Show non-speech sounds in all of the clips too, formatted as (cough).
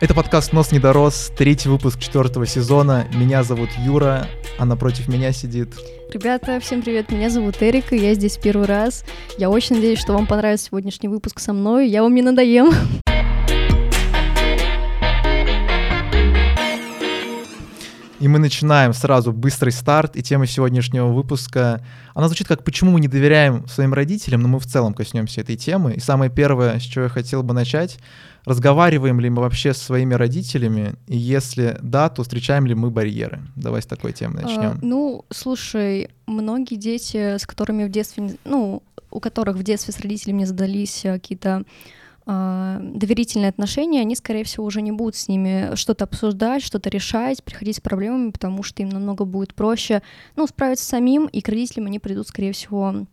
Это подкаст «Нос не дорос», третий выпуск четвертого сезона. Меня зовут Юра, а напротив меня сидит... Ребята, всем привет, меня зовут Эрика, я здесь первый раз. Я очень надеюсь, что вам понравится сегодняшний выпуск со мной, я вам не надоем. И мы начинаем сразу быстрый старт, и тема сегодняшнего выпуска, она звучит как «Почему мы не доверяем своим родителям?», но мы в целом коснемся этой темы. И самое первое, с чего я хотел бы начать, разговариваем ли мы вообще со своими родителями, и если да, то встречаем ли мы барьеры? Давай с такой темы начнем. А, ну, слушай, многие дети, с которыми в детстве, ну, у которых в детстве с родителями задались э, какие-то а, доверительные отношения, они, скорее всего, уже не будут с ними что-то обсуждать, что-то решать, приходить с проблемами, потому что им намного будет проще, ну, справиться самим, и к родителям они придут, скорее всего,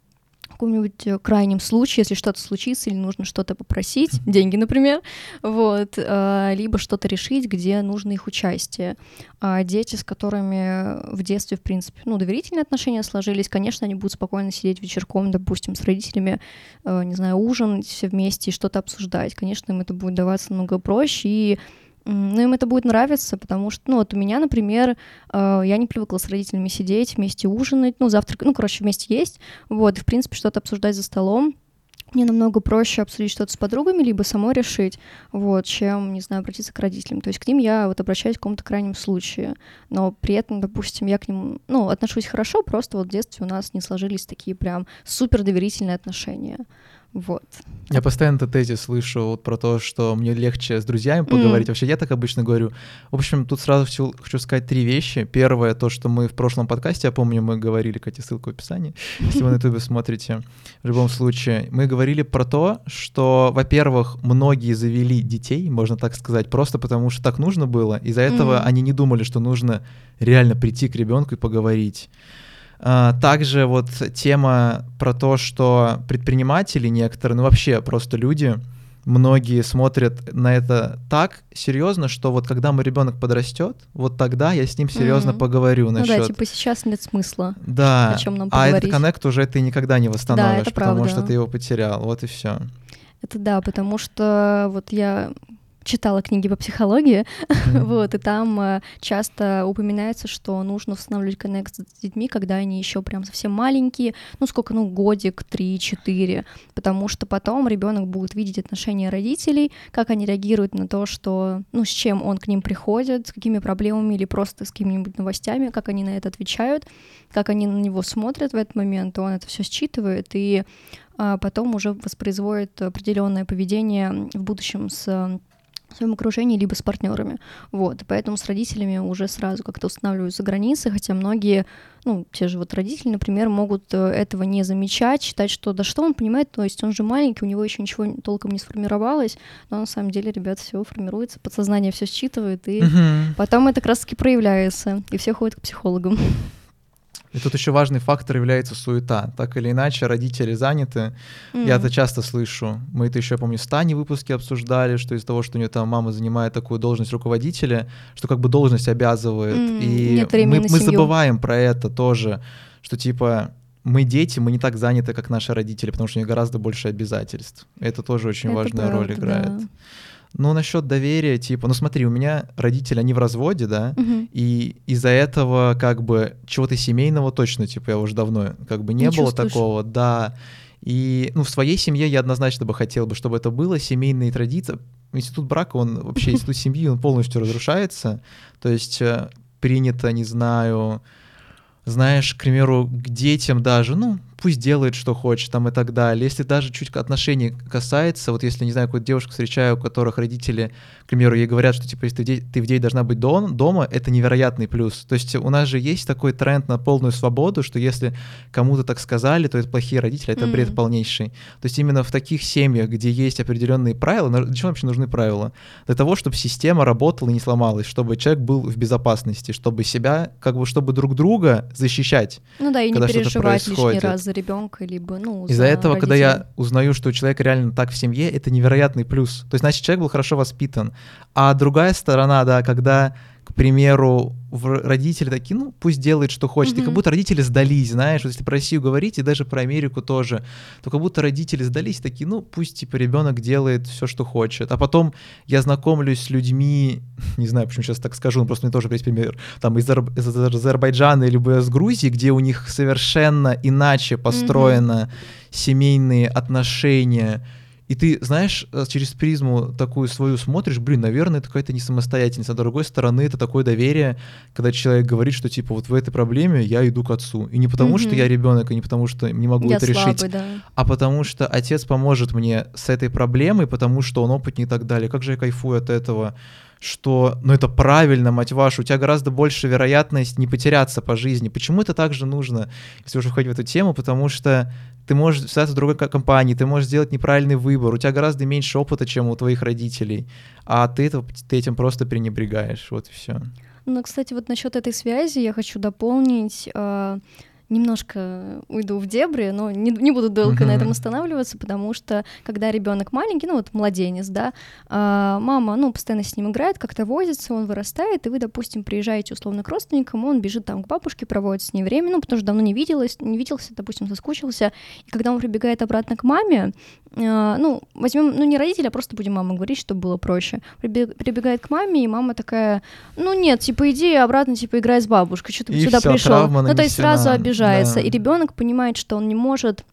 каком-нибудь э, крайнем случае, если что-то случится или нужно что-то попросить, деньги, например, вот, э, либо что-то решить, где нужно их участие. А дети, с которыми в детстве, в принципе, ну, доверительные отношения сложились, конечно, они будут спокойно сидеть вечерком, допустим, с родителями, э, не знаю, ужинать все вместе и что-то обсуждать. Конечно, им это будет даваться намного проще, и ну, им это будет нравиться, потому что, ну, вот у меня, например, э, я не привыкла с родителями сидеть, вместе ужинать, ну, завтрак, ну, короче, вместе есть, вот, и, в принципе, что-то обсуждать за столом. Мне намного проще обсудить что-то с подругами, либо самой решить, вот, чем, не знаю, обратиться к родителям. То есть к ним я вот обращаюсь в каком-то крайнем случае, но при этом, допустим, я к ним, ну, отношусь хорошо, просто вот в детстве у нас не сложились такие прям супер доверительные отношения. Вот. Я постоянно это тезис слышу вот про то, что мне легче с друзьями поговорить. Mm. Вообще, я так обычно говорю. В общем, тут сразу хочу, хочу сказать три вещи. Первое, то, что мы в прошлом подкасте, я помню, мы говорили, Катя, ссылка в описании, (laughs) если вы на ютубе смотрите. В любом случае, мы говорили про то, что, во-первых, многие завели детей, можно так сказать, просто потому что так нужно было. Из-за этого mm. они не думали, что нужно реально прийти к ребенку и поговорить. А, также вот тема про то, что предприниматели некоторые, ну вообще просто люди, многие смотрят на это так серьезно, что вот когда мой ребенок подрастет, вот тогда я с ним серьезно mm-hmm. поговорю насчет. Ну да, типа сейчас нет смысла. Да. О чем нам поговорить. А этот коннект уже ты никогда не восстановишь, да, потому правда. что ты его потерял. Вот и все. Это да, потому что вот я читала книги по психологии, (laughs) mm-hmm. вот, и там э, часто упоминается, что нужно устанавливать коннект с детьми, когда они еще прям совсем маленькие, ну сколько, ну годик, три-четыре, потому что потом ребенок будет видеть отношения родителей, как они реагируют на то, что, ну с чем он к ним приходит, с какими проблемами или просто с какими-нибудь новостями, как они на это отвечают, как они на него смотрят в этот момент, он это все считывает и а потом уже воспроизводит определенное поведение в будущем с своем окружении, либо с партнерами. Вот, поэтому с родителями уже сразу как-то устанавливаются границы, хотя многие, ну, те же вот родители, например, могут э, этого не замечать, считать, что да что он понимает, то есть он же маленький, у него еще ничего толком не сформировалось, но на самом деле, ребят, все формируется, подсознание все считывает, и угу. потом это как раз-таки проявляется, и все ходят к психологам. И тут еще важный фактор является суета. Так или иначе, родители заняты. Mm. Я это часто слышу. Мы это еще, я помню, в Стане выпуске обсуждали, что из-за того, что у нее там мама занимает такую должность руководителя, что как бы должность обязывает. Mm. И мы, мы забываем про это тоже, что типа мы дети, мы не так заняты, как наши родители, потому что у них гораздо больше обязательств. Это тоже очень это важную правда, роль играет. Да. Ну, насчет доверия, типа, ну смотри, у меня родители, они в разводе, да, угу. и из-за этого как бы чего-то семейного точно, типа, я уже давно как бы не, не было чувствуешь. такого, да. И, ну, в своей семье я однозначно бы хотел бы, чтобы это было, семейные традиции. Институт брака, он вообще, (laughs) институт семьи, он полностью разрушается. То есть э, принято, не знаю, знаешь, к примеру, к детям даже, ну, пусть делает, что хочет там и так далее. Если даже чуть отношений касается, вот если, не знаю, какую-то девушку встречаю, у которых родители, к примеру, ей говорят, что, типа, если ты, ты в день должна быть дом, дома, это невероятный плюс. То есть у нас же есть такой тренд на полную свободу, что если кому-то так сказали, то это плохие родители, это mm-hmm. бред полнейший. То есть именно в таких семьях, где есть определенные правила, для чего вообще нужны правила? Для того, чтобы система работала и не сломалась, чтобы человек был в безопасности, чтобы себя, как бы, чтобы друг друга защищать. Ну да, и не переживать лишний раз за ребенка, либо, ну, Из-за этого, родителей. когда я узнаю, что у человека реально так в семье, это невероятный плюс. То есть, значит, человек был хорошо воспитан. А другая сторона, да, когда примеру, родители такие, ну, пусть делает, что хочет. Mm-hmm. И как будто родители сдались, знаешь, вот если про Россию говорить, и даже про Америку тоже, то как будто родители сдались такие, ну, пусть, типа, ребенок делает все, что хочет. А потом я знакомлюсь с людьми, (laughs) не знаю, почему сейчас так скажу, но просто мне тоже есть пример, там, из, Ар- из Азербайджана или из Грузии, где у них совершенно иначе построено mm-hmm. семейные отношения, и ты, знаешь, э, через призму такую свою смотришь, блин, наверное, это какая-то не самостоятельность. А с другой стороны, это такое доверие, когда человек говорит, что типа вот в этой проблеме я иду к отцу. И не потому, mm-hmm. что я ребенок, и не потому, что не могу я это слабый, решить, да. а потому что отец поможет мне с этой проблемой, потому что он опытнее и так далее. Как же я кайфую от этого что, ну это правильно, мать вашу, у тебя гораздо больше вероятность не потеряться по жизни. Почему это также нужно, если уже входить в эту тему? Потому что ты можешь связаться в другой компании, ты можешь сделать неправильный выбор, у тебя гораздо меньше опыта, чем у твоих родителей, а ты, это, ты этим просто пренебрегаешь, вот и все. Ну, кстати, вот насчет этой связи я хочу дополнить. Немножко уйду в дебри, но не, не буду долго uh-huh. на этом останавливаться, потому что когда ребенок маленький, ну вот младенец, да, а, мама, ну, постоянно с ним играет, как-то возится, он вырастает, и вы, допустим, приезжаете условно к родственникам, он бежит там к бабушке, проводит с ней время, ну, потому что давно не виделась, не виделся, допустим, соскучился, и когда он прибегает обратно к маме, а, ну, возьмем, ну, не родителя, а просто будем мама говорить, чтобы было проще, прибегает к маме, и мама такая, ну, нет, типа, иди обратно, типа, играй с бабушкой, что ты сюда пришел. Ну, то есть сразу обижается обижается, да. и ребенок понимает, что он не может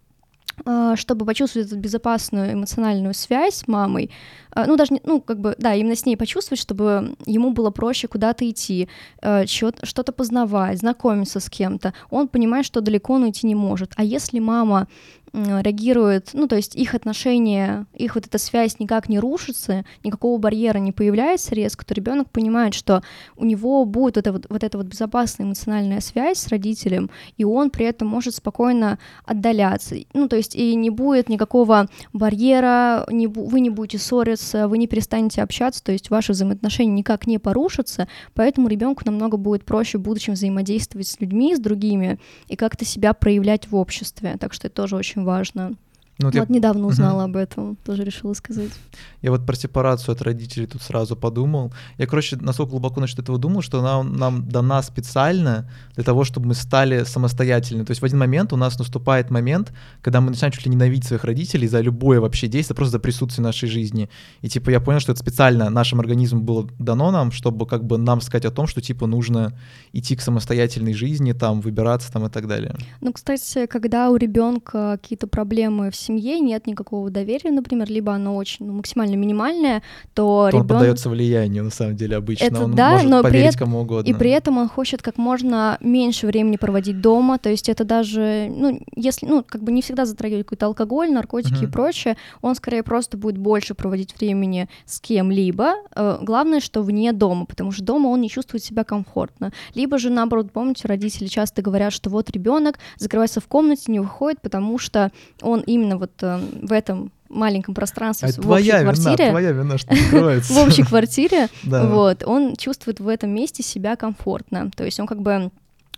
а, чтобы почувствовать эту безопасную эмоциональную связь с мамой, а, ну, даже, ну, как бы, да, именно с ней почувствовать, чтобы ему было проще куда-то идти, а, что-то познавать, знакомиться с кем-то, он понимает, что далеко он уйти не может. А если мама реагирует, ну, то есть их отношения, их вот эта связь никак не рушится, никакого барьера не появляется резко, то ребенок понимает, что у него будет эта вот, вот эта вот безопасная эмоциональная связь с родителем, и он при этом может спокойно отдаляться. Ну, то есть и не будет никакого барьера, не, вы не будете ссориться, вы не перестанете общаться, то есть ваши взаимоотношения никак не порушатся, поэтому ребенку намного будет проще в будущем взаимодействовать с людьми, с другими, и как-то себя проявлять в обществе. Так что это тоже очень важно. Ну, вот, вот я... недавно узнала угу. об этом, тоже решила сказать. Я вот про сепарацию от родителей тут сразу подумал. Я, короче, настолько глубоко насчет этого думал, что она нам дана специально для того, чтобы мы стали самостоятельны. То есть в один момент у нас наступает момент, когда мы начинаем чуть ли ненавидеть своих родителей за любое вообще действие, просто за присутствие нашей жизни. И типа я понял, что это специально нашим организмом было дано нам, чтобы как бы нам сказать о том, что типа нужно идти к самостоятельной жизни, там, выбираться там и так далее. Ну, кстати, когда у ребенка какие-то проблемы в семье нет никакого доверия, например, либо оно очень ну, максимально минимальное, то, то ребенок... он поддается влиянию на самом деле обычно. Это он да, может но поверить при... кому угодно. И при этом он хочет как можно меньше времени проводить дома, то есть это даже, ну, если, ну, как бы не всегда затрагивает какой-то алкоголь, наркотики uh-huh. и прочее, он скорее просто будет больше проводить времени с кем-либо. Э, главное, что вне дома, потому что дома он не чувствует себя комфортно. Либо же, наоборот, помните, родители часто говорят, что вот ребенок закрывается в комнате, не выходит, потому что он именно именно вот э, в этом маленьком пространстве, а в твоя общей вина, квартире, твоя вина, что (laughs) в общей квартире, вот, он чувствует в этом месте себя комфортно, то есть он как бы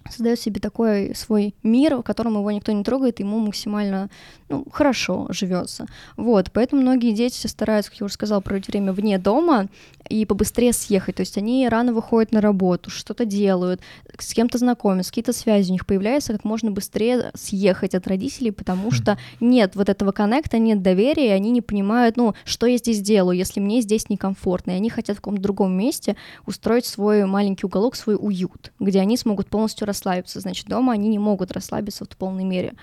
создает себе такой свой мир, в котором его никто не трогает, ему максимально ну, хорошо живется. Вот, поэтому многие дети стараются, как я уже сказала, проводить время вне дома и побыстрее съехать. То есть они рано выходят на работу, что-то делают, с кем-то знакомятся, какие-то связи у них появляются, как можно быстрее съехать от родителей, потому что нет вот этого коннекта, нет доверия, и они не понимают, ну, что я здесь делаю, если мне здесь некомфортно, и они хотят в каком-то другом месте устроить свой маленький уголок, свой уют, где они смогут полностью расслабиться. Значит, дома они не могут расслабиться в полной мере.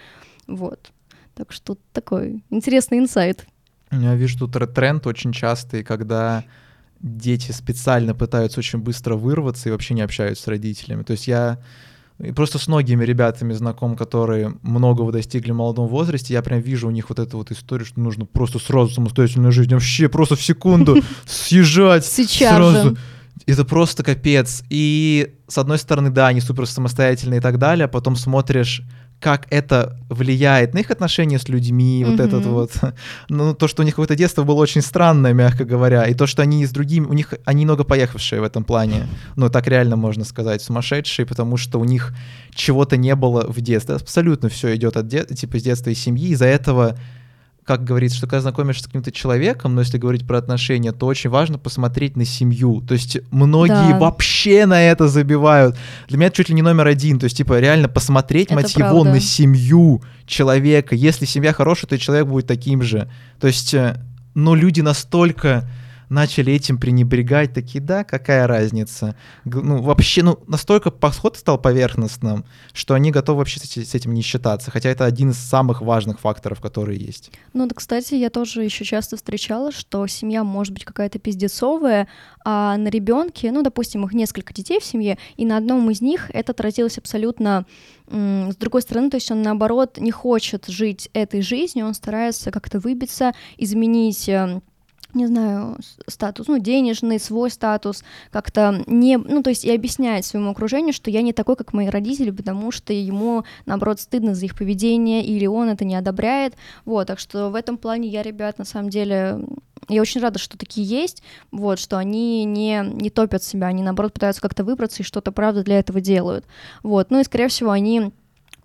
Вот. Так что такой интересный инсайт. Я вижу тут тренд очень частый, когда дети специально пытаются очень быстро вырваться и вообще не общаются с родителями. То есть я просто с многими ребятами знаком, которые многого достигли в молодом возрасте, я прям вижу у них вот эту вот историю, что нужно просто сразу самостоятельную жизнь, вообще просто в секунду (laughs) съезжать Сейчас сразу. Же. Это просто капец. И с одной стороны, да, они супер самостоятельные и так далее, а потом смотришь как это влияет на их отношения с людьми, mm-hmm. вот этот вот, (laughs) ну, то, что у них какое-то детство было очень странное, мягко говоря, и то, что они с другими, у них, они много поехавшие в этом плане, ну, так реально можно сказать, сумасшедшие, потому что у них чего-то не было в детстве, абсолютно все идет от де- типа с детства и семьи, из-за этого как говорится, что когда знакомишься с каким-то человеком, но если говорить про отношения, то очень важно посмотреть на семью. То есть многие да. вообще на это забивают. Для меня это чуть ли не номер один. То есть, типа, реально посмотреть, это мать правда. его, на семью человека. Если семья хорошая, то человек будет таким же. То есть, э, но люди настолько начали этим пренебрегать, такие, да, какая разница? Ну, вообще, ну, настолько подход стал поверхностным, что они готовы вообще с этим не считаться, хотя это один из самых важных факторов, которые есть. Ну, да, кстати, я тоже еще часто встречала, что семья может быть какая-то пиздецовая, а на ребенке, ну, допустим, их несколько детей в семье, и на одном из них это отразилось абсолютно с другой стороны, то есть он наоборот не хочет жить этой жизнью, он старается как-то выбиться, изменить эм, не знаю, статус, ну, денежный, свой статус, как-то не, ну, то есть и объяснять своему окружению, что я не такой, как мои родители, потому что ему, наоборот, стыдно за их поведение, или он это не одобряет, вот, так что в этом плане я, ребят, на самом деле, я очень рада, что такие есть, вот, что они не, не топят себя, они, наоборот, пытаются как-то выбраться и что-то, правда, для этого делают, вот, ну и, скорее всего, они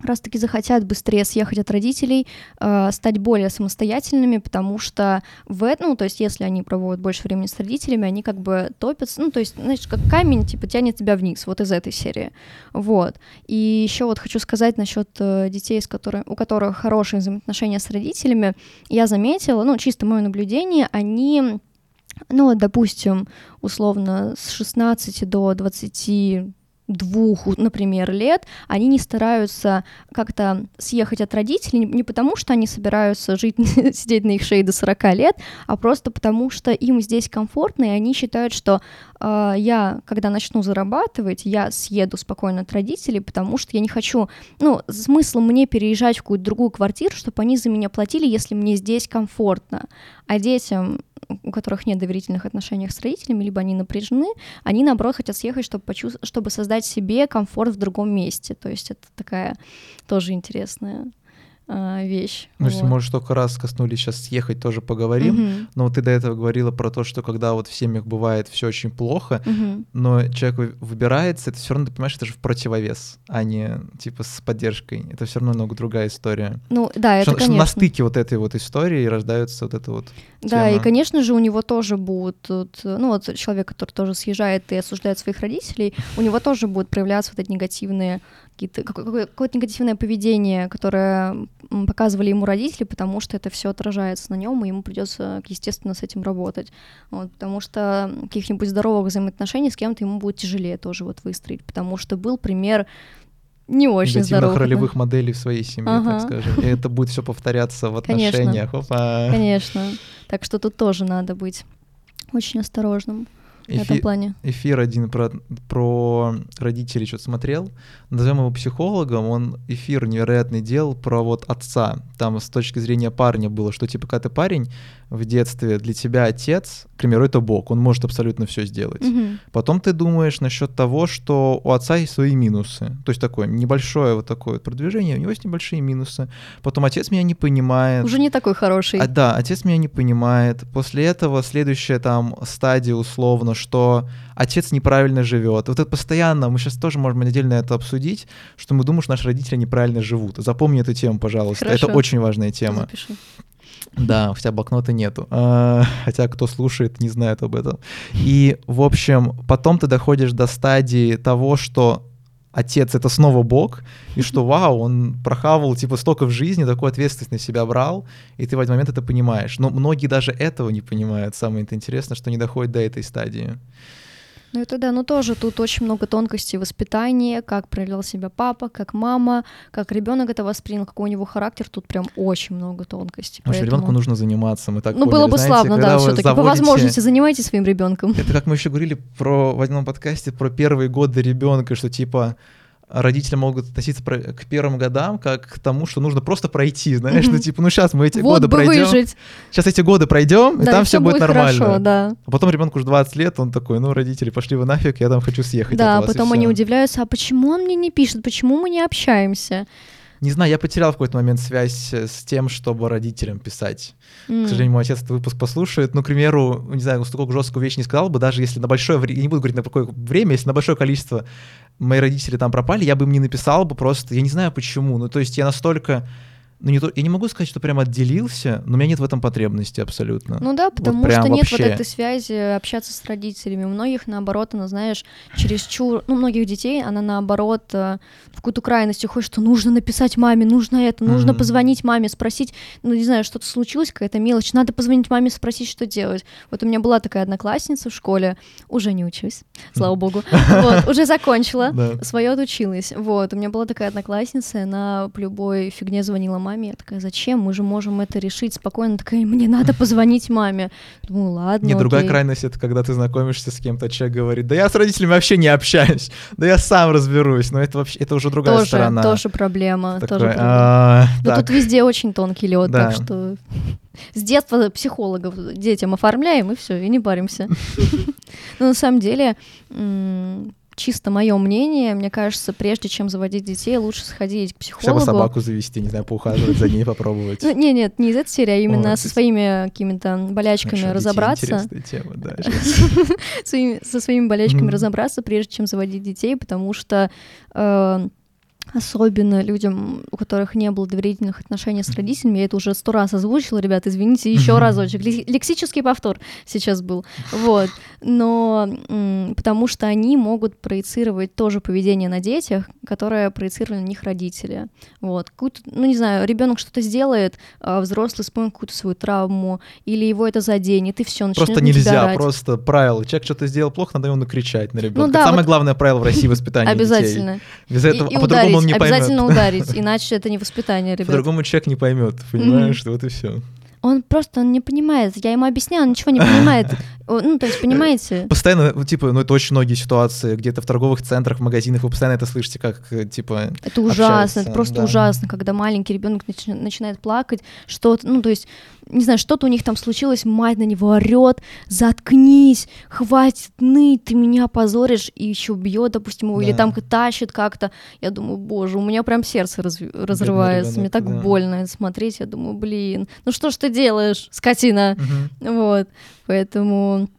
раз-таки захотят быстрее съехать от родителей, э, стать более самостоятельными, потому что в ну, то есть если они проводят больше времени с родителями, они как бы топятся, ну, то есть, знаешь, как камень, типа, тянет тебя вниз, вот из этой серии, вот. И еще вот хочу сказать насчет э, детей, с которыми, у которых хорошие взаимоотношения с родителями, я заметила, ну, чисто мое наблюдение, они ну, допустим, условно, с 16 до 20 двух, например, лет, они не стараются как-то съехать от родителей не потому, что они собираются жить, (laughs) сидеть на их шее до 40 лет, а просто потому, что им здесь комфортно, и они считают, что э, я, когда начну зарабатывать, я съеду спокойно от родителей, потому что я не хочу, ну, смысл мне переезжать в какую-то другую квартиру, чтобы они за меня платили, если мне здесь комфортно. А детям у которых нет доверительных отношений с родителями, либо они напряжены, они, наоборот, хотят съехать, чтобы, почувств... чтобы создать себе комфорт в другом месте. То есть это такая тоже интересная э, вещь. Ну, вот. если, может, только раз коснулись, сейчас съехать тоже поговорим. Угу. Но вот ты до этого говорила про то, что когда вот в семьях бывает все очень плохо, угу. но человек выбирается, это все равно, ты понимаешь, это же в противовес, а не типа с поддержкой. Это все равно много другая история. Ну, да, это, что, конечно. Что на стыке вот этой вот истории рождается вот это вот Да, и, конечно же, у него тоже будут, ну, вот человек, который тоже съезжает и осуждает своих родителей, у него тоже будут проявляться вот эти негативные какие-то, какое-то негативное поведение, которое показывали ему родители, потому что это все отражается на нем, и ему придется, естественно, с этим работать. Вот, потому что каких-нибудь здоровых взаимоотношений с кем-то ему будет тяжелее тоже вот выстроить, потому что был пример не очень здоровых. ролевых моделей в своей семье, ага. так скажем. И это будет все повторяться в отношениях. Конечно. Опа. Конечно. Так что тут тоже надо быть очень осторожным эфир, в этом плане. Эфир один про, про родителей что-то смотрел. Назовем его психологом. Он эфир невероятный делал про вот отца. Там с точки зрения парня было, что типа когда ты парень в детстве, для тебя отец, к примеру, это Бог, он может абсолютно все сделать. Угу. Потом ты думаешь насчет того, что у отца есть свои минусы. То есть такое небольшое вот такое вот продвижение, у него есть небольшие минусы. Потом отец меня не понимает. Уже не такой хороший. А, да, отец меня не понимает. После этого следующая там стадия условно, что отец неправильно живет. Вот это постоянно, мы сейчас тоже можем отдельно это обсудить, что мы думаем, что наши родители неправильно живут. Запомни эту тему, пожалуйста. Хорошо. Это очень важная тема. Запиши. Да, хотя блокнота нету. А, хотя кто слушает, не знает об этом. И, в общем, потом ты доходишь до стадии того, что отец это снова Бог, и что вау, он прохавал типа столько в жизни, такую ответственность на себя брал, и ты в этот момент это понимаешь. Но многие даже этого не понимают. Самое интересное, что не доходит до этой стадии. Ну это да, но тоже тут очень много тонкостей воспитания, как проявлял себя папа, как мама, как ребенок это воспринял, какой у него характер, тут прям очень много тонкостей. Потому поэтому... ребенку нужно заниматься, мы так Ну поняли. было бы Знаете, славно, да, все-таки заводите... по возможности занимайтесь своим ребенком. Это как мы еще говорили про в одном подкасте про первые годы ребенка, что типа родители могут относиться к первым годам как к тому, что нужно просто пройти, знаешь, mm-hmm. ну типа, ну сейчас мы эти вот годы пройдем, выжить. сейчас эти годы пройдем, да, и там все будет, будет нормально. Хорошо, да. А потом ребенку уже 20 лет, он такой, ну родители, пошли вы нафиг, я там хочу съехать. Да, от вас, потом они удивляются, а почему он мне не пишет, почему мы не общаемся? Не знаю, я потерял в какой-то момент связь с тем, чтобы родителям писать. Mm. К сожалению, мой отец этот выпуск послушает. Ну, к примеру, не знаю, столько жесткую вещь не сказал бы, даже если на большое время, я не буду говорить на какое время, если на большое количество мои родители там пропали, я бы им не написал бы просто, я не знаю почему. Ну, то есть я настолько ну не то, я не могу сказать, что прям отделился, но у меня нет в этом потребности абсолютно. Ну да, потому вот что нет вообще. вот этой связи общаться с родителями. У многих, наоборот, она, знаешь, чересчур... Ну, многих детей, она, наоборот, э, в какую-то крайность уходит, что нужно написать маме, нужно это, нужно mm-hmm. позвонить маме, спросить, ну, не знаю, что-то случилось, какая-то мелочь, надо позвонить маме, спросить, что делать. Вот у меня была такая одноклассница в школе, уже не учусь, слава богу, вот, уже закончила, (laughs) свое отучилась, вот, у меня была такая одноклассница, она по любой фигне звонила маме, маме. Я такая, зачем? Мы же можем это решить спокойно. Такая, мне надо позвонить маме. Думаю, ладно, Не, окей. другая крайность — это когда ты знакомишься с кем-то, человек говорит, да я с родителями вообще не общаюсь, да я сам разберусь. Но это вообще, это уже другая тоже, сторона. Тоже проблема. Такой, тоже проблема. а, Но тут везде очень тонкий лед, так что (laughs) с детства психологов детям оформляем и все, и не паримся. (laughs) Но на самом деле, чисто мое мнение, мне кажется, прежде чем заводить детей, лучше сходить к Хотя бы психологу. собаку завести, не знаю, поухаживать за ней, попробовать. (laughs) Ну, не, нет, не из этой серии, а именно со своими какими-то болячками разобраться. Тема, да. (laughs) со своими болячками разобраться, прежде чем заводить детей, потому что э, особенно людям, у которых не было доверительных отношений с родителями, я это уже сто раз озвучила, ребят, извините, еще разочек. Лекси- Лексический повтор сейчас был. Вот. Но потому что они могут проецировать тоже поведение на детях, которое проецировали на них родители. Вот. Какую-то, ну, не знаю, ребенок что-то сделает, а взрослый вспомнит какую-то свою травму, или его это заденет, и все, начнет Просто нельзя, орать. просто правило. Человек что-то сделал плохо, надо ему накричать на ребенка. Ну да, Самое вот- главное правило в России воспитания. Обязательно. Без И- этого, и, а по-другому он не обязательно поймет. ударить, иначе это не воспитание, ребят. По-другому человек не поймет, понимаешь, вот и все. Он просто он не понимает. Я ему объясняла, он ничего не понимает. (laughs) Ну, то есть, понимаете? Постоянно, типа, ну это очень многие ситуации, где-то в торговых центрах, в магазинах, вы постоянно это слышите, как, э, типа, Это ужасно, общаются, это просто да. ужасно, когда маленький ребенок начинает плакать, что-то, ну, то есть, не знаю, что-то у них там случилось, мать на него орет, заткнись, хватит ныть, ты меня позоришь, и еще бьет, допустим, его, или Да. там тащит как-то. Я думаю, боже, у меня прям сердце раз- разрывается, мне ребенок, так да. больно смотреть, я думаю, блин, ну что ж ты делаешь, скотина? мгм. Вот, поэтому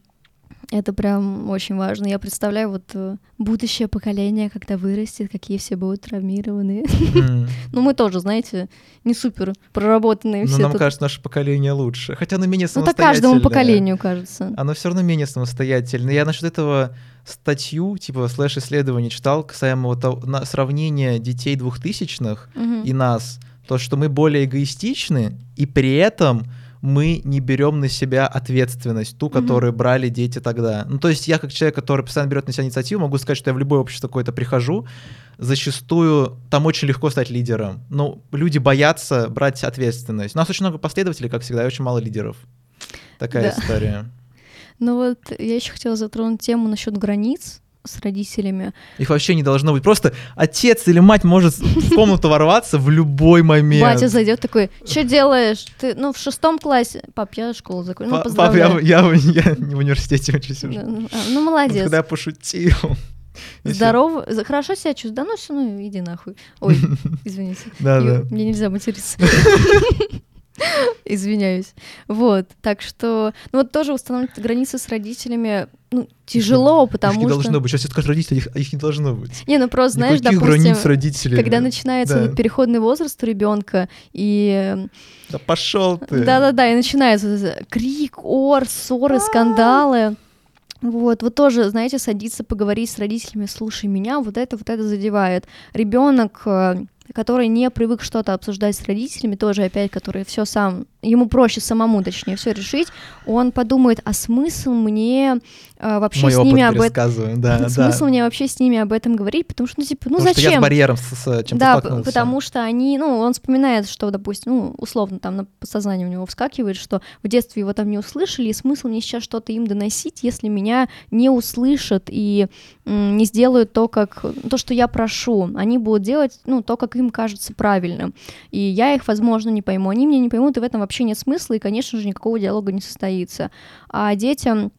это прям очень важно. Я представляю вот э, будущее поколение, когда вырастет, какие все будут травмированы. (laughs) Ну, мы тоже, знаете, не супер проработанные Ну, все нам тут. кажется, наше поколение лучше. Хотя оно менее Ну, это самостоятельное. каждому поколению кажется. Оно все равно менее самостоятельное. Я насчет этого статью, типа слэш-исследование читал касаемо вот на сравнения детей двухтысячных и нас. То, что мы более эгоистичны, и при этом мы не берем на себя ответственность, ту, которую брали дети тогда. Ну, то есть я, как человек, который постоянно берет на себя инициативу, могу сказать, что я в любое общество какое-то прихожу, зачастую там очень легко стать лидером. Ну, люди боятся брать ответственность. У нас очень много последователей, как всегда, и очень мало лидеров. Такая Да. история. Ну вот, я еще хотела затронуть тему насчет границ с родителями. Их вообще не должно быть. Просто отец или мать может в комнату ворваться в любой момент. Батя зайдет такой, что делаешь? Ты, ну, в шестом классе. Пап, я школу закончил. Ну, Па- Пап, я, я, я в университете учусь уже. Ну, а, Ну, молодец. Когда я пошутил. Здорово, хорошо себя чувствую. Да ну все, ну иди нахуй. Ой, (laughs) извините. Да, да. Мне нельзя материться. (laughs) Извиняюсь. Вот, так что, ну вот тоже устанавливать границы с родителями, ну, тяжело, Их потому не что... должно быть. Сейчас все скажут родители, их, их не должно быть. Не, ну просто, знаешь, Никаких допустим, границ когда начинается Да. переходный возраст у ребенка, и Да пошел ты. да-да-да, и начинается крик, ор, ссоры, А. скандалы. Вот, вот тоже, знаете, садиться поговорить с родителями, слушай, меня вот это, вот это задевает. Ребенок, который не привык что-то обсуждать с родителями, тоже опять, который все сам, ему проще самому, точнее, все решить, он подумает, а смысл мне э, вообще Мой с ними об этом... да, да. Смысл мне вообще с ними об этом говорить, потому что, ну, типа, ну Потому что я с зачем? барьером с, с чем-то Да, п- столкнулся. потому что они, ну, он вспоминает, что, допустим, ну, условно, там на подсознании у него вскакивает, что в детстве его там не услышали, и смысл мне сейчас что-то им доносить, если меня не услышат и м, не сделают то, как то, что я прошу. Они будут делать, ну, то, как им кажется правильным. И я их, возможно, не пойму, они меня не поймут, и в этом вообще нет смысла, и, конечно же, никакого диалога не состоится. А детям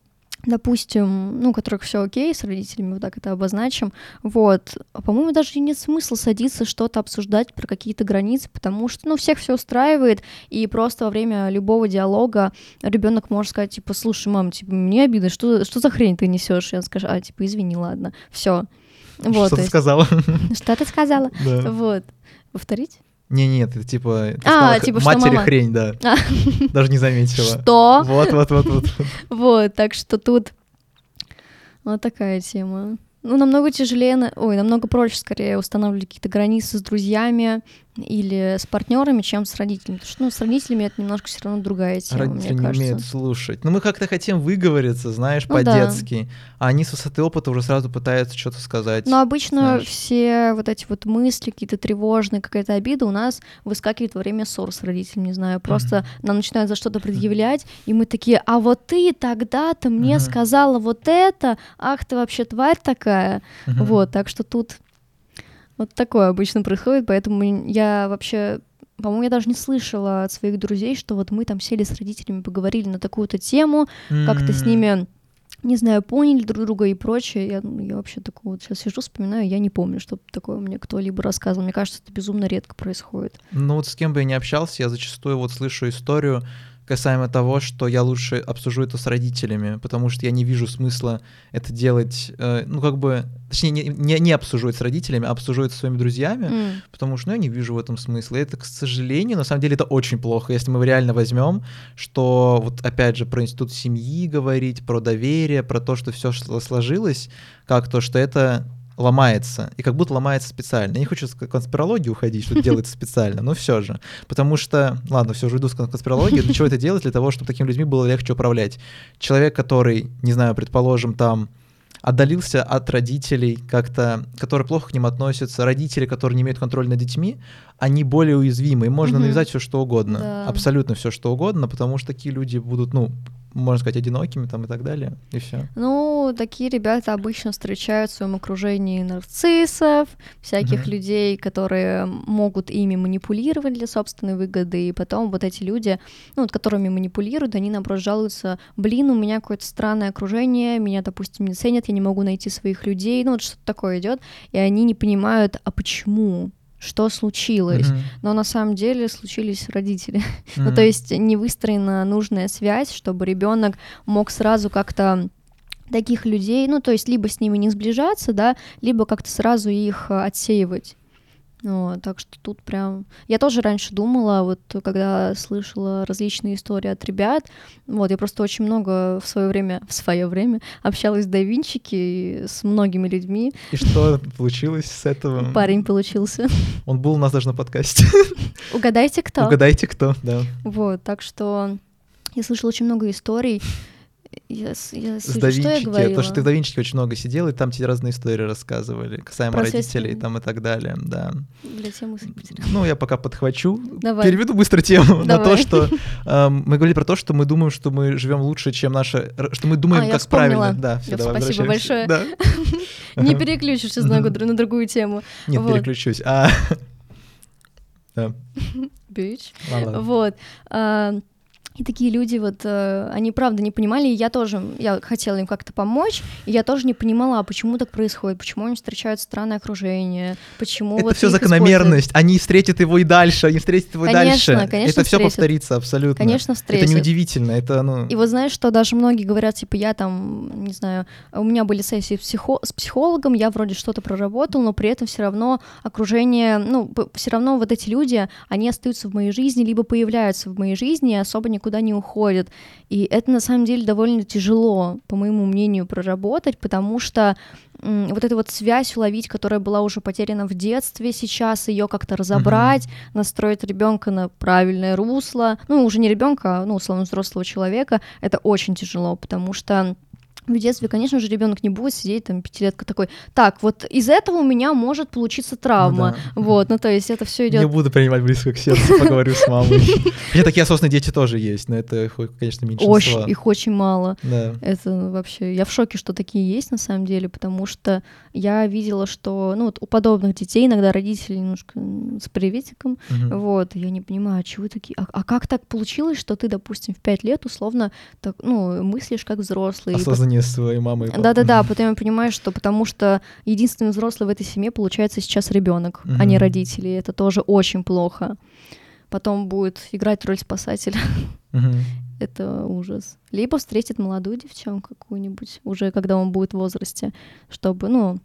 допустим, ну, у которых все окей с родителями, вот так это обозначим, вот, по-моему, даже нет смысла садиться что-то обсуждать про какие-то границы, потому что, ну, всех все устраивает, и просто во время любого диалога ребенок может сказать, типа, слушай, мам, типа, мне обидно, что, что за хрень ты несешь? И он скажет, а, типа, извини, ладно, все. Вот, Что то ты есть- сказала? (laughs) что ты сказала? Да. Вот. Повторить? Не, нет, это типа, ты А, сказала, типа, матери мама- хрень, да. А. (laughs) Даже не заметила. Что? Вот, вот, вот, вот. Вот, так что тут вот такая тема. Ну, намного тяжелее, ой, намного проще скорее устанавливать какие-то границы с друзьями или с партнерами, чем с родителями. Потому что, ну, с родителями это немножко все равно другая тема, Родители мне не кажется. умеют слушать. Ну, мы как-то хотим выговориться, знаешь, Ну да. по-детски. А они с высоты опыта уже сразу пытаются что-то сказать. Но обычно знаешь. все вот эти вот мысли, какие-то тревожные, какая-то обида у нас выскакивает во время ссор с родителями, не знаю, просто нам начинают за что-то предъявлять, и мы такие, а вот ты тогда-то мне Мгм. сказала вот это, ах ты вообще тварь такая, Мгм. вот, так что тут вот такое обычно происходит, поэтому я вообще по-моему, я даже не слышала от своих друзей, что вот мы там сели с родителями, поговорили на такую-то тему, как-то с ними, не знаю, поняли друг друга и прочее. Я, ну, я вообще такого вот сейчас сижу, вспоминаю, я не помню, чтобы такое мне кто-либо рассказывал. Мне кажется, это безумно редко происходит. Ну вот с кем бы я ни общался, я зачастую вот слышу историю касаемо того, что я лучше обсужу это с родителями, потому что я не вижу смысла это делать, э, ну как бы, точнее, не, не, не обсужу это с родителями, а обсужу это со своими друзьями, М. потому что ну, я не вижу в этом смысла. И это, к сожалению, на самом деле это очень плохо, если мы реально возьмем, что вот опять же про институт семьи говорить, про доверие, про то, что все сложилось, как то, что это ломается, и как будто ломается специально. Я не хочу в конспирологию уходить, что делается (laughs) специально, но все же. Потому что, ладно, все же иду с кон- конспирологии, для чего это делать? Для того, чтобы такими людьми было легче управлять. Человек, который, не знаю, предположим, там отдалился от родителей, как-то, которые плохо к ним относятся, родители, которые не имеют контроля над детьми, они более уязвимы, им можно навязать все что угодно, Да. абсолютно все что угодно, потому что такие люди будут, ну, можно сказать, одинокими там и так далее, и все. Ну, такие ребята обычно встречают в своем окружении нарциссов, всяких Мгм. людей, которые могут ими манипулировать для собственной выгоды, и потом вот эти люди, ну, вот которыми манипулируют, они, наоборот, жалуются, блин, у меня какое-то странное окружение, меня, допустим, не ценят, я не могу найти своих людей, ну, вот что-то такое идет, и они не понимают, а почему, что случилось. Мгм. Но на самом деле случились родители. (laughs) Ну, Мгм. то есть не выстроена нужная связь, чтобы ребенок мог сразу как-то таких людей, ну, то есть либо с ними не сближаться, да, либо как-то сразу их э, отсеивать. Вот, так что тут прям... Я тоже раньше думала, вот когда слышала различные истории от ребят, вот, я просто очень много в свое время, в свое время общалась с Давинчики и с многими людьми. И что получилось с этого? Парень получился. Он был у нас даже на подкасте. Угадайте, кто? Угадайте, кто, да. Вот, так что я слышала очень много историй. Я, я С что я Давинчики, говорила? потому что ты в Давинчике очень много сидел, и там тебе разные истории рассказывали, касаемо Про родителей там и так далее, да. Для темы. Ну, я пока подхвачу, Давай. переведу быстро тему на то, Давай. что эм, мы говорили про то, что мы думаем, что мы живем лучше, чем наша, р- что мы думаем, А, как правильно. Да, всё, Я- давай спасибо большое. Да. (laughs) Не переключишься дру- на другую тему. Нет, Вот. переключусь. А, (laughs) да, Бич. ладно. Вот. И такие люди, вот, э, они правда не понимали, и я тоже, я хотела им как-то помочь, и я тоже не понимала, а почему так происходит, почему они встречают странное окружение, почему Это вот все закономерность. Они встретят его и дальше, они встретят его и Конечно, дальше. конечно, это все повторится абсолютно. Конечно, Это встретят. неудивительно. Это, ну... И вот знаешь, что даже многие говорят, типа, я там, не знаю, у меня были сессии психо- с психологом, я вроде что-то проработал, но при этом все равно окружение, ну, все равно вот эти люди, они остаются в моей жизни, либо появляются в моей жизни особо никуда не уходят. И это на самом деле довольно тяжело, по моему мнению, проработать, потому что вот эту вот связь уловить, которая была уже потеряна в детстве, сейчас ее как-то разобрать, настроить ребенка на правильное русло, ну уже не ребенка, а ну условно взрослого человека, это очень тяжело, потому что в детстве, конечно же, ребенок не будет сидеть там пятилетка такой, так, вот из этого у меня может получиться травма, да. вот, ну то есть это все Не идет. буду принимать близко к сердцу, поговорю с мамой. (laughs) Хотя такие осознанные дети тоже есть, но это, конечно, меньшинство. Их очень мало. Да. Это вообще, я в шоке, что такие есть на самом деле, потому что я видела, что, ну, вот у подобных детей иногда родители немножко с приветиком, вот, я не понимаю, а чего такие, а, а как так получилось, что ты, допустим, в пять лет условно, так, ну, мыслишь как взрослый, и пот- Осознание своей папы. да-да-да, потом я понимаю, что потому что единственный взрослый в этой семье получается сейчас ребенок, а не родители, это тоже очень плохо. Потом будет играть роль спасателя. Мгм. Это ужас. Либо встретит молодую девчонку какую-нибудь, уже когда он будет в возрасте, чтобы, ну,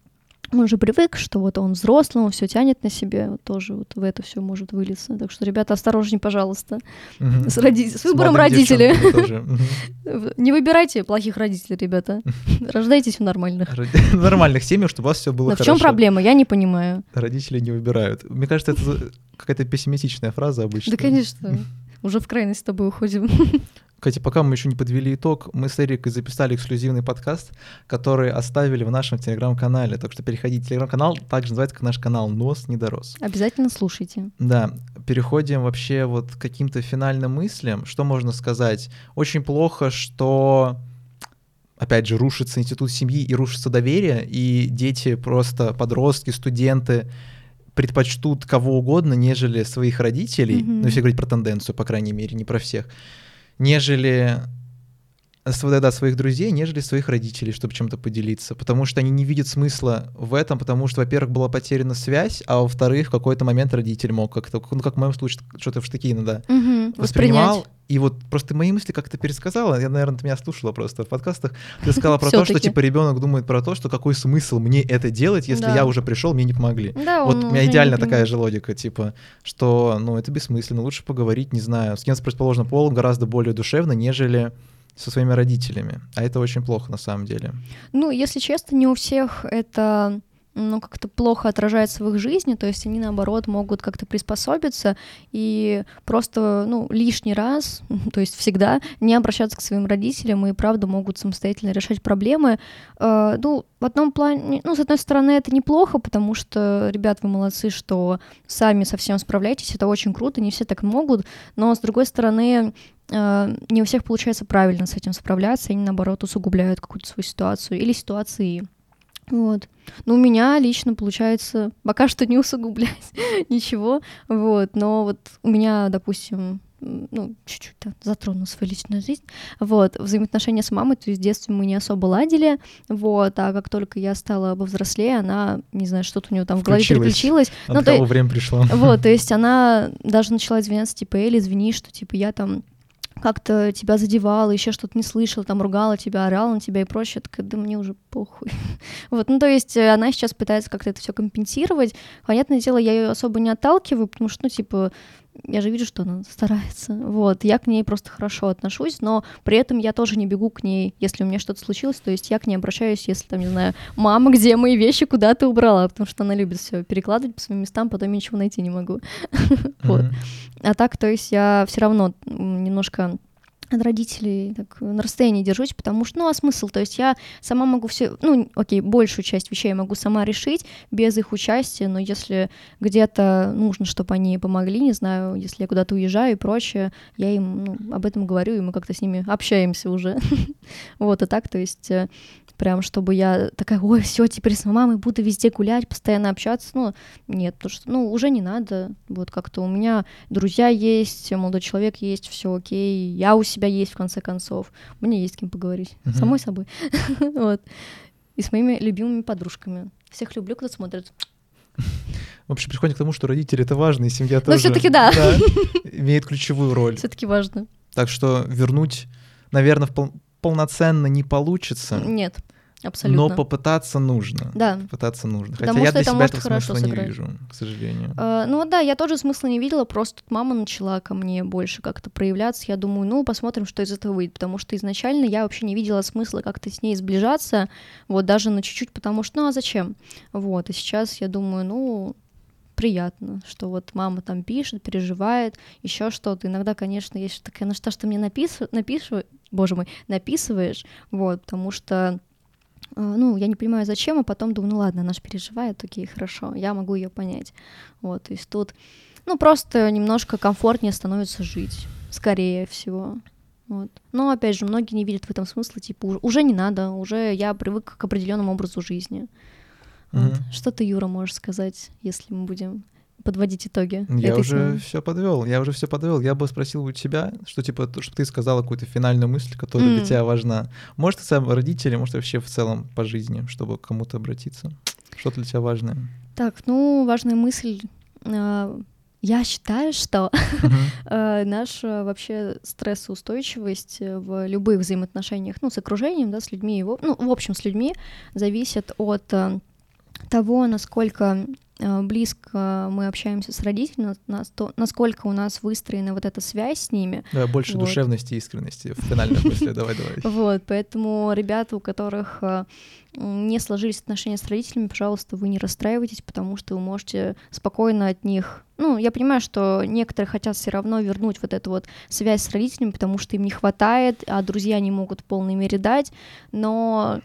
он уже привык, что вот он взрослый, он все тянет на себе, вот тоже вот в это все может вылиться. Так что, ребята, осторожнее, пожалуйста, угу. с, роди... с выбором с родителей. Не выбирайте плохих родителей, ребята. (laughs) Рождайтесь в нормальных. В нормальных семьях, чтобы у вас все было хорошо. В чем проблема? Я не понимаю. Родители не выбирают. Мне кажется, это какая-то пессимистичная фраза обычно. Да, конечно. (laughs) Уже в крайность с тобой уходим. Кстати, пока мы еще не подвели итог, мы с Эрикой записали эксклюзивный подкаст, который оставили в нашем телеграм-канале. Так что переходите. Телеграм-канал также называется как наш канал «Нос не дорос». Обязательно слушайте. Да. Переходим вообще вот к каким-то финальным мыслям. Что можно сказать? Очень плохо, что опять же, рушится институт семьи и рушится доверие, и дети просто, подростки, студенты предпочтут кого угодно, нежели своих родителей, mm-hmm. ну, если говорить про тенденцию, по крайней мере, не про всех, нежели да, своих друзей, нежели своих родителей, чтобы чем-то поделиться. Потому что они не видят смысла в этом, потому что, во-первых, была потеряна связь, а во-вторых, в какой-то момент родитель мог как-то, ну, как в моем случае, что-то в штыки иногда угу, воспринимал. И вот просто мои мысли как-то пересказала. Я, наверное, ты меня слушала просто в подкастах. Ты сказала про то, что типа ребенок думает про то, что какой смысл мне это делать, если я уже пришел, мне не помогли. вот у меня идеально такая же логика, типа, что ну это бессмысленно, лучше поговорить, не знаю, с кем с противоположным полом гораздо более душевно, нежели со своими родителями. А это очень плохо на самом деле. Ну, если честно, не у всех это ну, как-то плохо отражается в их жизни, то есть они, наоборот, могут как-то приспособиться и просто, ну, лишний раз, (laughs) то есть всегда не обращаться к своим родителям и, правда, могут самостоятельно решать проблемы. Э, ну, в одном плане, ну, с одной стороны, это неплохо, потому что, ребят, вы молодцы, что сами совсем справляетесь, это очень круто, не все так могут, но, с другой стороны, не у всех получается правильно с этим справляться, они, наоборот, усугубляют какую-то свою ситуацию или ситуации. Вот. Ну, у меня лично получается пока что не усугублять (laughs) ничего, вот, но вот у меня, допустим, ну, чуть-чуть да, затрону свою личную жизнь, вот, взаимоотношения с мамой, то есть в детстве мы не особо ладили, вот, а как только я стала повзрослее, она, не знаю, что-то у нее там в голове переключилось. От ну, то, время пришло. Вот, то есть она даже начала извиняться, типа, Элли, извини, что, типа, я там как-то тебя задевала, еще что-то не слышала, там ругала тебя, орала на тебя и прочее, так да мне уже похуй. (laughs) вот, ну то есть э, она сейчас пытается как-то это все компенсировать. Понятное дело, я ее особо не отталкиваю, потому что, ну, типа, я же вижу, что она старается. Вот, я к ней просто хорошо отношусь, но при этом я тоже не бегу к ней, если у меня что-то случилось, то есть я к ней обращаюсь, если там, не знаю, мама, где мои вещи, куда ты убрала, потому что она любит все перекладывать по своим местам, потом я ничего найти не могу. (laughs) вот. А так, то есть я все равно немножко от родителей так, на расстоянии держусь, потому что, ну, а смысл? То есть я сама могу все, ну, окей, большую часть вещей я могу сама решить без их участия, но если где-то нужно, чтобы они помогли, не знаю, если я куда-то уезжаю и прочее, я им ну, об этом говорю, и мы как-то с ними общаемся уже. (laughs) вот, и так, то есть э, прям чтобы я такая, ой, все, теперь с мамой буду везде гулять, постоянно общаться. Ну, нет, потому что, ну, уже не надо. Вот как-то у меня друзья есть, молодой человек есть, все окей, я у себя есть, в конце концов. Мне есть с кем поговорить. Uh-huh. Самой собой. (laughs) вот. И с моими любимыми подружками. Всех люблю, кто смотрит. В общем, к тому, что родители это важно, и семья тоже. Но все-таки да. да. (laughs) Имеет ключевую роль. Все-таки важно. Так что вернуть, наверное, пол- полноценно не получится. Нет. Абсолютно. Но попытаться нужно. Да. Попытаться нужно. Хотя Потому я для себя этого смысла сыграть. не вижу, к сожалению. Uh, ну да, я тоже смысла не видела, просто мама начала ко мне больше как-то проявляться. Я думаю, ну, посмотрим, что из этого выйдет. Потому что изначально я вообще не видела смысла как-то с ней сближаться, вот даже на чуть-чуть, потому что, ну а зачем? Вот, и сейчас я думаю, ну, приятно, что вот мама там пишет, переживает, еще что-то. Иногда, конечно, есть такая, ну что, что мне написываешь, напишу, боже мой, написываешь, вот, потому что ну, я не понимаю, зачем, а потом думаю, ну ладно, она же переживает, окей, хорошо, я могу ее понять. Вот, то есть тут, ну, просто немножко комфортнее становится жить, скорее всего. Вот. Но, опять же, многие не видят в этом смысла, типа, уже не надо, уже я привык к определенному образу жизни. Вот. Mm-hmm. Что ты, Юра, можешь сказать, если мы будем подводить итоги. Я уже все подвел. Я уже все подвел. Я бы спросил у тебя, что типа, чтобы ты сказала какую-то финальную мысль, которая mm. для тебя важна. Может, это родители, может, вообще в целом по жизни, чтобы к кому-то обратиться. Что для тебя важное? Так, ну, важная мысль. А, я считаю, что uh-huh. (laughs) наша вообще стрессоустойчивость в любых взаимоотношениях, ну, с окружением, да, с людьми, его, ну, в общем, с людьми, зависит от того, насколько Э, близко мы общаемся с родителями, насколько у нас выстроена вот эта связь с ними. Да, больше вот. душевности и искренности в финальном смысле, давай, давай. Вот, поэтому ребята, у которых э, не сложились отношения с родителями, пожалуйста, вы не расстраивайтесь, потому что вы можете спокойно от них ну, я понимаю, что некоторые хотят все равно вернуть вот эту вот связь с родителями, потому что им не хватает, а друзья не могут в полной мере дать, но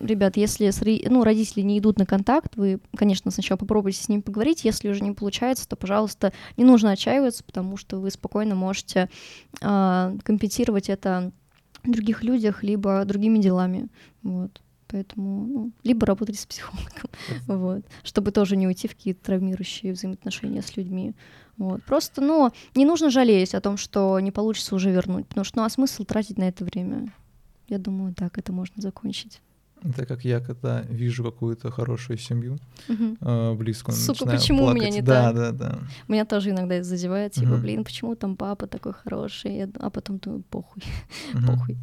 ребят, если ну, родители не идут на контакт, вы, конечно, сначала попробуйте с ними поговорить, если уже не получается, то, пожалуйста, не нужно отчаиваться, потому что вы спокойно можете э, компенсировать это в других людях, либо другими делами, вот. Поэтому, ну, либо работать с психологом, (laughs) вот, чтобы тоже не уйти в какие-то травмирующие взаимоотношения с людьми. Вот. Просто, ну, не нужно жалеть о том, что не получится уже вернуть, потому что, ну, а смысл тратить на это время? Я думаю, так это можно закончить. Это как я, когда вижу какую-то хорошую семью, угу. э, близкую, Сука, почему плакать. у меня не да, так? Да, да, да. Меня тоже иногда задевает, типа, угу. блин, почему там папа такой хороший, а потом думаю, похуй, (laughs) угу. похуй.